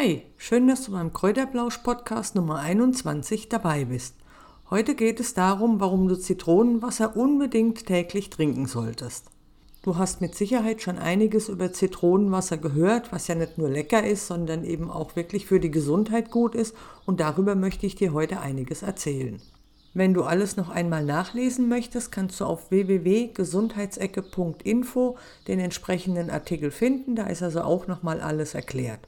Hi, schön, dass du beim Kräuterblausch-Podcast Nummer 21 dabei bist. Heute geht es darum, warum du Zitronenwasser unbedingt täglich trinken solltest. Du hast mit Sicherheit schon einiges über Zitronenwasser gehört, was ja nicht nur lecker ist, sondern eben auch wirklich für die Gesundheit gut ist und darüber möchte ich dir heute einiges erzählen. Wenn du alles noch einmal nachlesen möchtest, kannst du auf www.gesundheitsecke.info den entsprechenden Artikel finden. Da ist also auch nochmal alles erklärt.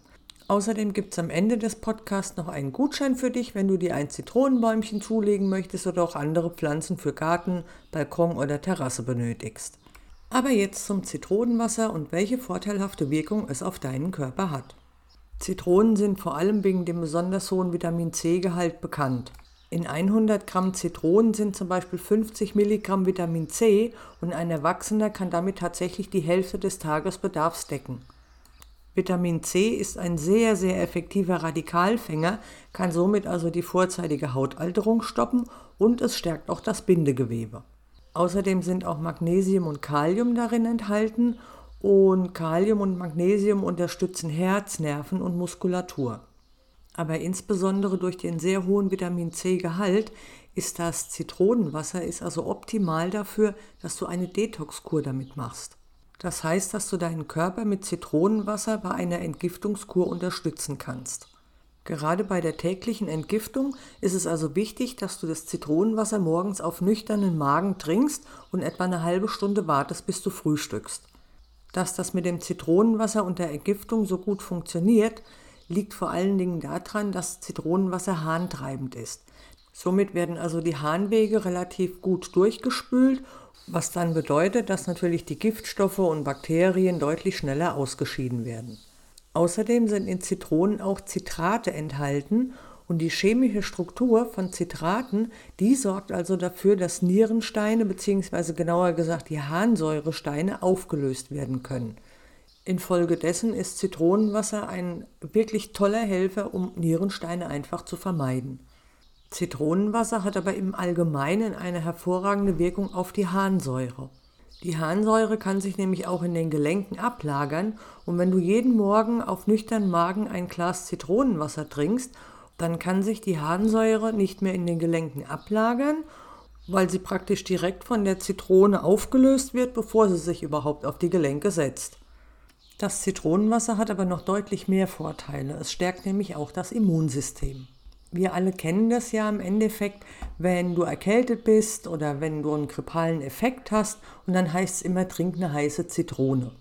Außerdem gibt es am Ende des Podcasts noch einen Gutschein für dich, wenn du dir ein Zitronenbäumchen zulegen möchtest oder auch andere Pflanzen für Garten, Balkon oder Terrasse benötigst. Aber jetzt zum Zitronenwasser und welche vorteilhafte Wirkung es auf deinen Körper hat. Zitronen sind vor allem wegen dem besonders hohen Vitamin C-Gehalt bekannt. In 100 Gramm Zitronen sind zum Beispiel 50 Milligramm Vitamin C und ein Erwachsener kann damit tatsächlich die Hälfte des Tagesbedarfs decken. Vitamin C ist ein sehr, sehr effektiver Radikalfänger, kann somit also die vorzeitige Hautalterung stoppen und es stärkt auch das Bindegewebe. Außerdem sind auch Magnesium und Kalium darin enthalten und Kalium und Magnesium unterstützen Herz, Nerven und Muskulatur. Aber insbesondere durch den sehr hohen Vitamin C-Gehalt ist das Zitronenwasser ist also optimal dafür, dass du eine Detoxkur damit machst. Das heißt, dass du deinen Körper mit Zitronenwasser bei einer Entgiftungskur unterstützen kannst. Gerade bei der täglichen Entgiftung ist es also wichtig, dass du das Zitronenwasser morgens auf nüchternen Magen trinkst und etwa eine halbe Stunde wartest, bis du frühstückst. Dass das mit dem Zitronenwasser und der Entgiftung so gut funktioniert, liegt vor allen Dingen daran, dass Zitronenwasser harntreibend ist. Somit werden also die Harnwege relativ gut durchgespült, was dann bedeutet, dass natürlich die Giftstoffe und Bakterien deutlich schneller ausgeschieden werden. Außerdem sind in Zitronen auch Zitrate enthalten und die chemische Struktur von Zitraten, die sorgt also dafür, dass Nierensteine bzw. genauer gesagt die Harnsäuresteine aufgelöst werden können. Infolgedessen ist Zitronenwasser ein wirklich toller Helfer, um Nierensteine einfach zu vermeiden. Zitronenwasser hat aber im Allgemeinen eine hervorragende Wirkung auf die Harnsäure. Die Harnsäure kann sich nämlich auch in den Gelenken ablagern und wenn du jeden Morgen auf nüchternen Magen ein Glas Zitronenwasser trinkst, dann kann sich die Harnsäure nicht mehr in den Gelenken ablagern, weil sie praktisch direkt von der Zitrone aufgelöst wird, bevor sie sich überhaupt auf die Gelenke setzt. Das Zitronenwasser hat aber noch deutlich mehr Vorteile. Es stärkt nämlich auch das Immunsystem. Wir alle kennen das ja im Endeffekt, wenn du erkältet bist oder wenn du einen grippalen Effekt hast und dann heißt es immer, trink eine heiße Zitrone.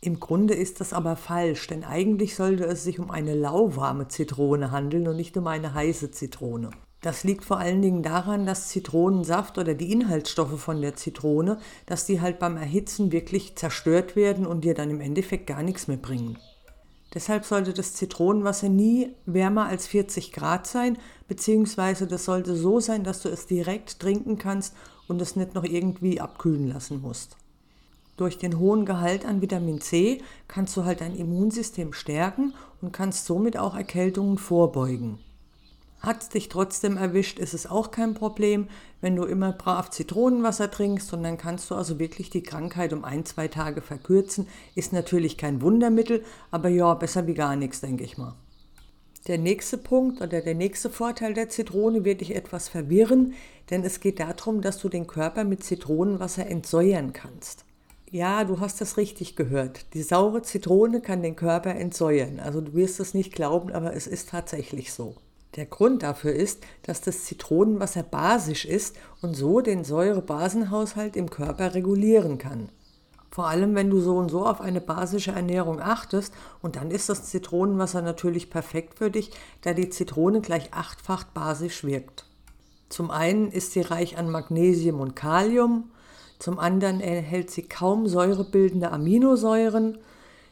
Im Grunde ist das aber falsch, denn eigentlich sollte es sich um eine lauwarme Zitrone handeln und nicht um eine heiße Zitrone. Das liegt vor allen Dingen daran, dass Zitronensaft oder die Inhaltsstoffe von der Zitrone, dass die halt beim Erhitzen wirklich zerstört werden und dir dann im Endeffekt gar nichts mehr bringen. Deshalb sollte das Zitronenwasser nie wärmer als 40 Grad sein, beziehungsweise das sollte so sein, dass du es direkt trinken kannst und es nicht noch irgendwie abkühlen lassen musst. Durch den hohen Gehalt an Vitamin C kannst du halt dein Immunsystem stärken und kannst somit auch Erkältungen vorbeugen. Hat es dich trotzdem erwischt, ist es auch kein Problem, wenn du immer brav Zitronenwasser trinkst und dann kannst du also wirklich die Krankheit um ein, zwei Tage verkürzen. Ist natürlich kein Wundermittel, aber ja, besser wie gar nichts, denke ich mal. Der nächste Punkt oder der nächste Vorteil der Zitrone wird dich etwas verwirren, denn es geht darum, dass du den Körper mit Zitronenwasser entsäuern kannst. Ja, du hast das richtig gehört. Die saure Zitrone kann den Körper entsäuern. Also du wirst es nicht glauben, aber es ist tatsächlich so. Der Grund dafür ist, dass das Zitronenwasser basisch ist und so den Säure-Basenhaushalt im Körper regulieren kann. Vor allem, wenn du so und so auf eine basische Ernährung achtest und dann ist das Zitronenwasser natürlich perfekt für dich, da die Zitrone gleich achtfach basisch wirkt. Zum einen ist sie reich an Magnesium und Kalium, zum anderen enthält sie kaum säurebildende Aminosäuren,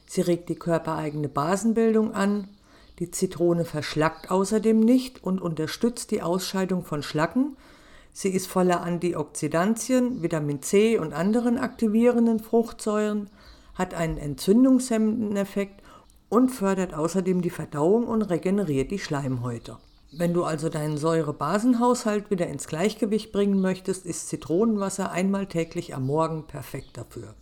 sie regt die körpereigene Basenbildung an die Zitrone verschlackt außerdem nicht und unterstützt die Ausscheidung von Schlacken. Sie ist voller Antioxidantien, Vitamin C und anderen aktivierenden Fruchtsäuren, hat einen entzündungshemmenden Effekt und fördert außerdem die Verdauung und regeneriert die Schleimhäute. Wenn du also deinen Säure-Basen-Haushalt wieder ins Gleichgewicht bringen möchtest, ist Zitronenwasser einmal täglich am Morgen perfekt dafür.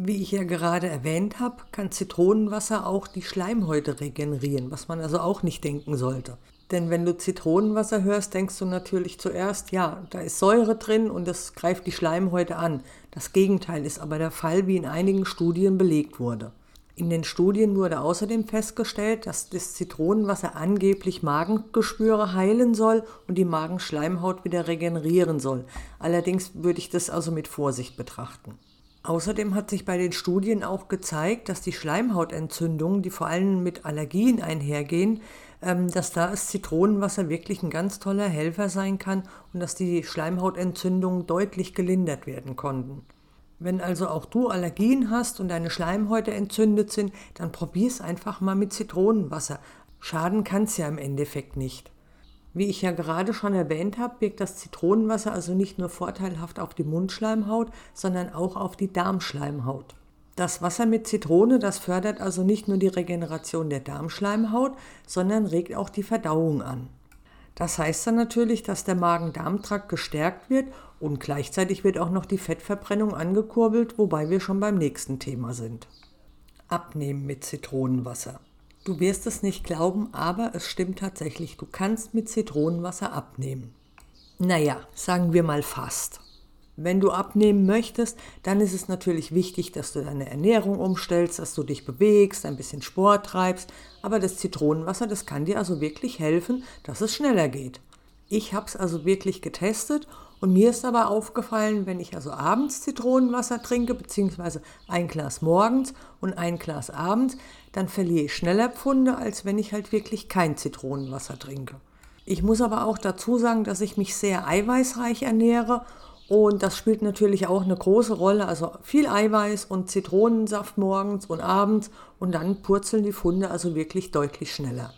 Wie ich ja gerade erwähnt habe, kann Zitronenwasser auch die Schleimhäute regenerieren, was man also auch nicht denken sollte. Denn wenn du Zitronenwasser hörst, denkst du natürlich zuerst, ja, da ist Säure drin und das greift die Schleimhäute an. Das Gegenteil ist aber der Fall, wie in einigen Studien belegt wurde. In den Studien wurde außerdem festgestellt, dass das Zitronenwasser angeblich Magengeschwüre heilen soll und die Magenschleimhaut wieder regenerieren soll. Allerdings würde ich das also mit Vorsicht betrachten. Außerdem hat sich bei den Studien auch gezeigt, dass die Schleimhautentzündungen, die vor allem mit Allergien einhergehen, ähm, dass da das Zitronenwasser wirklich ein ganz toller Helfer sein kann und dass die Schleimhautentzündungen deutlich gelindert werden konnten. Wenn also auch du Allergien hast und deine Schleimhäute entzündet sind, dann probier es einfach mal mit Zitronenwasser. Schaden kann es ja im Endeffekt nicht. Wie ich ja gerade schon erwähnt habe, wirkt das Zitronenwasser also nicht nur vorteilhaft auf die Mundschleimhaut, sondern auch auf die Darmschleimhaut. Das Wasser mit Zitrone, das fördert also nicht nur die Regeneration der Darmschleimhaut, sondern regt auch die Verdauung an. Das heißt dann natürlich, dass der Magen-Darm-Trakt gestärkt wird und gleichzeitig wird auch noch die Fettverbrennung angekurbelt, wobei wir schon beim nächsten Thema sind. Abnehmen mit Zitronenwasser. Du wirst es nicht glauben, aber es stimmt tatsächlich, du kannst mit Zitronenwasser abnehmen. Naja, sagen wir mal fast. Wenn du abnehmen möchtest, dann ist es natürlich wichtig, dass du deine Ernährung umstellst, dass du dich bewegst, ein bisschen Sport treibst. Aber das Zitronenwasser, das kann dir also wirklich helfen, dass es schneller geht. Ich habe es also wirklich getestet und mir ist aber aufgefallen, wenn ich also abends Zitronenwasser trinke, beziehungsweise ein Glas morgens und ein Glas abends, dann verliere ich schneller Pfunde, als wenn ich halt wirklich kein Zitronenwasser trinke. Ich muss aber auch dazu sagen, dass ich mich sehr eiweißreich ernähre und das spielt natürlich auch eine große Rolle. Also viel Eiweiß und Zitronensaft morgens und abends und dann purzeln die Funde also wirklich deutlich schneller.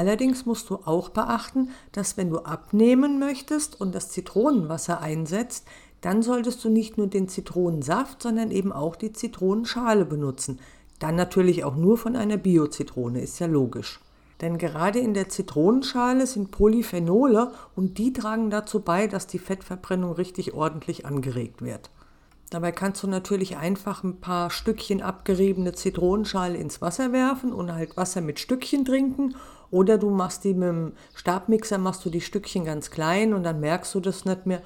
Allerdings musst du auch beachten, dass wenn du abnehmen möchtest und das Zitronenwasser einsetzt, dann solltest du nicht nur den Zitronensaft, sondern eben auch die Zitronenschale benutzen. Dann natürlich auch nur von einer Bio-Zitrone, ist ja logisch. Denn gerade in der Zitronenschale sind Polyphenole und die tragen dazu bei, dass die Fettverbrennung richtig ordentlich angeregt wird. Dabei kannst du natürlich einfach ein paar Stückchen abgeriebene Zitronenschale ins Wasser werfen und halt Wasser mit Stückchen trinken. Oder du machst die mit dem Stabmixer, machst du die Stückchen ganz klein und dann merkst du das nicht mehr.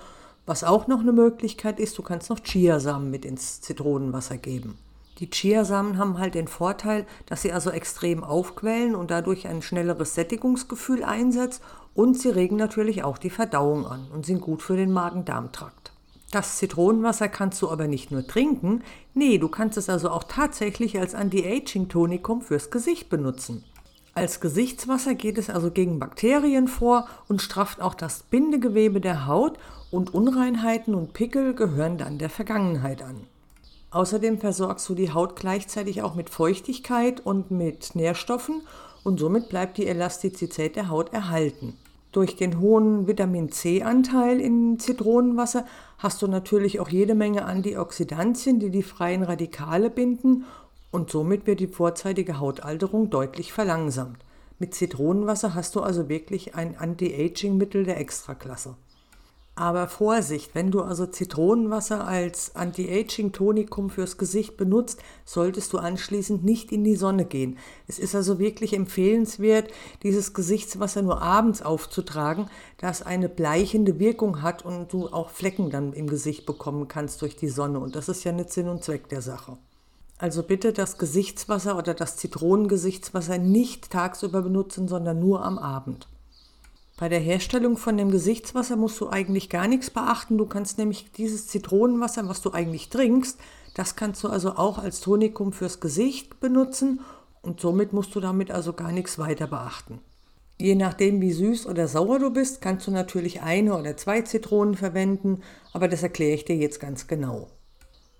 Was auch noch eine Möglichkeit ist, du kannst noch Chiasamen mit ins Zitronenwasser geben. Die Chiasamen haben halt den Vorteil, dass sie also extrem aufquellen und dadurch ein schnelleres Sättigungsgefühl einsetzt und sie regen natürlich auch die Verdauung an und sind gut für den Magen-Darm-Trakt. Das Zitronenwasser kannst du aber nicht nur trinken, nee, du kannst es also auch tatsächlich als Anti-Aging-Tonikum fürs Gesicht benutzen. Als Gesichtswasser geht es also gegen Bakterien vor und strafft auch das Bindegewebe der Haut und Unreinheiten und Pickel gehören dann der Vergangenheit an. Außerdem versorgst du die Haut gleichzeitig auch mit Feuchtigkeit und mit Nährstoffen und somit bleibt die Elastizität der Haut erhalten. Durch den hohen Vitamin C-Anteil in Zitronenwasser hast du natürlich auch jede Menge Antioxidantien, die die freien Radikale binden und somit wird die vorzeitige Hautalterung deutlich verlangsamt. Mit Zitronenwasser hast du also wirklich ein Anti-Aging-Mittel der Extraklasse. Aber Vorsicht, wenn du also Zitronenwasser als Anti-Aging-Tonikum fürs Gesicht benutzt, solltest du anschließend nicht in die Sonne gehen. Es ist also wirklich empfehlenswert, dieses Gesichtswasser nur abends aufzutragen, da es eine bleichende Wirkung hat und du auch Flecken dann im Gesicht bekommen kannst durch die Sonne. Und das ist ja nicht Sinn und Zweck der Sache. Also bitte das Gesichtswasser oder das Zitronengesichtswasser nicht tagsüber benutzen, sondern nur am Abend. Bei der Herstellung von dem Gesichtswasser musst du eigentlich gar nichts beachten. Du kannst nämlich dieses Zitronenwasser, was du eigentlich trinkst, das kannst du also auch als Tonikum fürs Gesicht benutzen und somit musst du damit also gar nichts weiter beachten. Je nachdem, wie süß oder sauer du bist, kannst du natürlich eine oder zwei Zitronen verwenden, aber das erkläre ich dir jetzt ganz genau.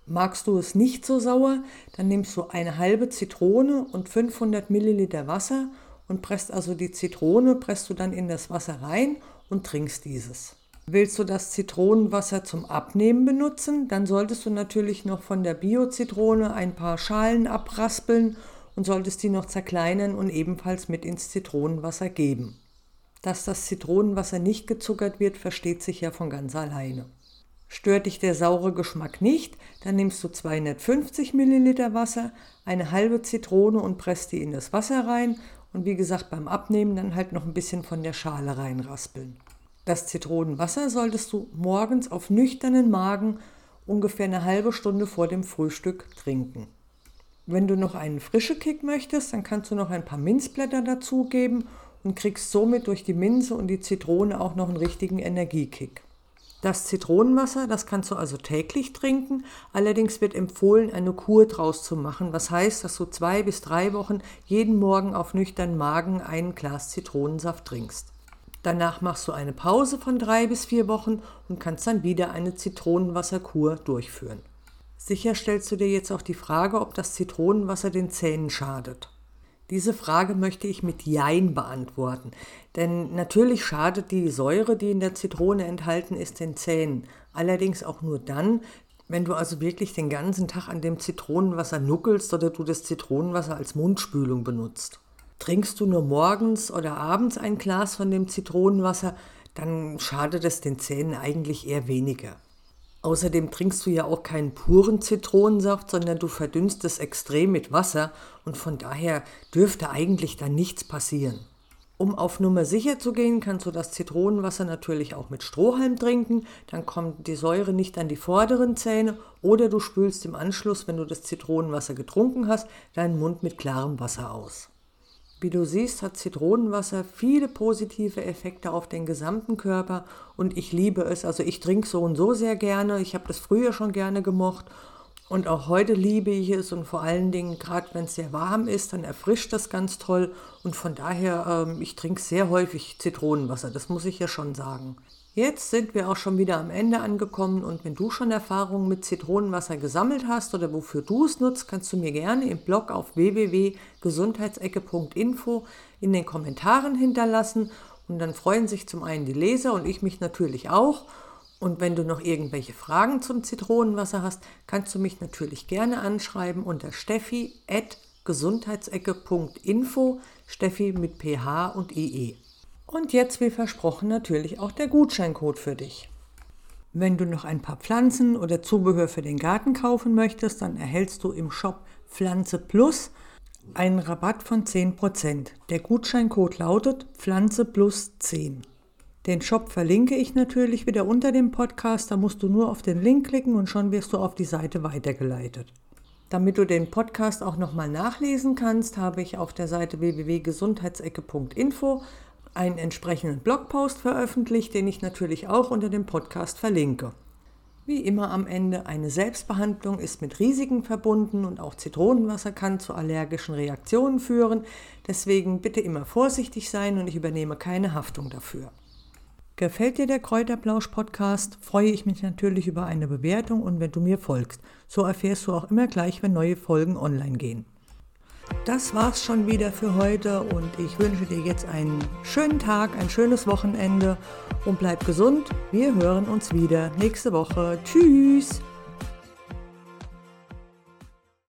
Magst du es nicht so sauer, dann nimmst du eine halbe Zitrone und 500 Milliliter Wasser und presst also die Zitrone, presst du dann in das Wasser rein und trinkst dieses. Willst du das Zitronenwasser zum Abnehmen benutzen, dann solltest du natürlich noch von der Bio-Zitrone ein paar Schalen abraspeln und solltest die noch zerkleinern und ebenfalls mit ins Zitronenwasser geben. Dass das Zitronenwasser nicht gezuckert wird, versteht sich ja von ganz alleine. Stört dich der saure Geschmack nicht, dann nimmst du 250 Milliliter Wasser, eine halbe Zitrone und presst die in das Wasser rein und wie gesagt beim Abnehmen dann halt noch ein bisschen von der Schale reinraspeln. Das Zitronenwasser solltest du morgens auf nüchternen Magen ungefähr eine halbe Stunde vor dem Frühstück trinken. Wenn du noch einen frischen Kick möchtest, dann kannst du noch ein paar Minzblätter dazugeben und kriegst somit durch die Minze und die Zitrone auch noch einen richtigen Energiekick. Das Zitronenwasser, das kannst du also täglich trinken. Allerdings wird empfohlen, eine Kur draus zu machen. Was heißt, dass du zwei bis drei Wochen jeden Morgen auf nüchternen Magen ein Glas Zitronensaft trinkst. Danach machst du eine Pause von drei bis vier Wochen und kannst dann wieder eine Zitronenwasserkur durchführen. Sicher stellst du dir jetzt auch die Frage, ob das Zitronenwasser den Zähnen schadet. Diese Frage möchte ich mit Jein beantworten. Denn natürlich schadet die Säure, die in der Zitrone enthalten ist, den Zähnen. Allerdings auch nur dann, wenn du also wirklich den ganzen Tag an dem Zitronenwasser nuckelst oder du das Zitronenwasser als Mundspülung benutzt. Trinkst du nur morgens oder abends ein Glas von dem Zitronenwasser, dann schadet es den Zähnen eigentlich eher weniger. Außerdem trinkst du ja auch keinen puren Zitronensaft, sondern du verdünnst es extrem mit Wasser und von daher dürfte eigentlich dann nichts passieren. Um auf Nummer sicher zu gehen, kannst du das Zitronenwasser natürlich auch mit Strohhalm trinken, dann kommt die Säure nicht an die vorderen Zähne oder du spülst im Anschluss, wenn du das Zitronenwasser getrunken hast, deinen Mund mit klarem Wasser aus. Wie du siehst, hat Zitronenwasser viele positive Effekte auf den gesamten Körper und ich liebe es. Also ich trinke so und so sehr gerne. Ich habe das früher schon gerne gemocht und auch heute liebe ich es und vor allen Dingen, gerade wenn es sehr warm ist, dann erfrischt das ganz toll und von daher, ähm, ich trinke sehr häufig Zitronenwasser, das muss ich ja schon sagen. Jetzt sind wir auch schon wieder am Ende angekommen und wenn du schon Erfahrungen mit Zitronenwasser gesammelt hast oder wofür du es nutzt, kannst du mir gerne im Blog auf www.gesundheitsecke.info in den Kommentaren hinterlassen und dann freuen sich zum einen die Leser und ich mich natürlich auch. Und wenn du noch irgendwelche Fragen zum Zitronenwasser hast, kannst du mich natürlich gerne anschreiben unter steffi.gesundheitsecke.info, Steffi mit ph und ie. Und jetzt, wie versprochen, natürlich auch der Gutscheincode für dich. Wenn du noch ein paar Pflanzen oder Zubehör für den Garten kaufen möchtest, dann erhältst du im Shop Pflanze Plus einen Rabatt von 10%. Der Gutscheincode lautet Pflanze Plus 10. Den Shop verlinke ich natürlich wieder unter dem Podcast. Da musst du nur auf den Link klicken und schon wirst du auf die Seite weitergeleitet. Damit du den Podcast auch nochmal nachlesen kannst, habe ich auf der Seite www.gesundheitsecke.info einen entsprechenden Blogpost veröffentlicht, den ich natürlich auch unter dem Podcast verlinke. Wie immer am Ende, eine Selbstbehandlung ist mit Risiken verbunden und auch Zitronenwasser kann zu allergischen Reaktionen führen. Deswegen bitte immer vorsichtig sein und ich übernehme keine Haftung dafür. Gefällt dir der Kräuterblausch Podcast, freue ich mich natürlich über eine Bewertung und wenn du mir folgst. So erfährst du auch immer gleich, wenn neue Folgen online gehen. Das war's schon wieder für heute und ich wünsche dir jetzt einen schönen Tag, ein schönes Wochenende und bleib gesund. Wir hören uns wieder nächste Woche. Tschüss!